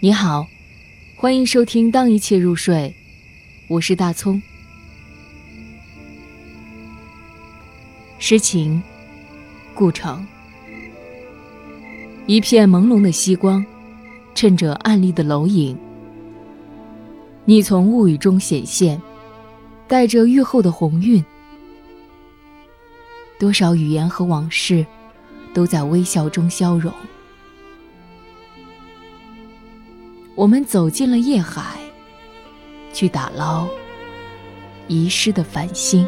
你好，欢迎收听《当一切入睡》，我是大葱。诗情，顾城。一片朦胧的夕光，衬着暗丽的楼影。你从雾雨中显现，带着愈后的红晕。多少语言和往事，都在微笑中消融。我们走进了夜海，去打捞遗失的繁星。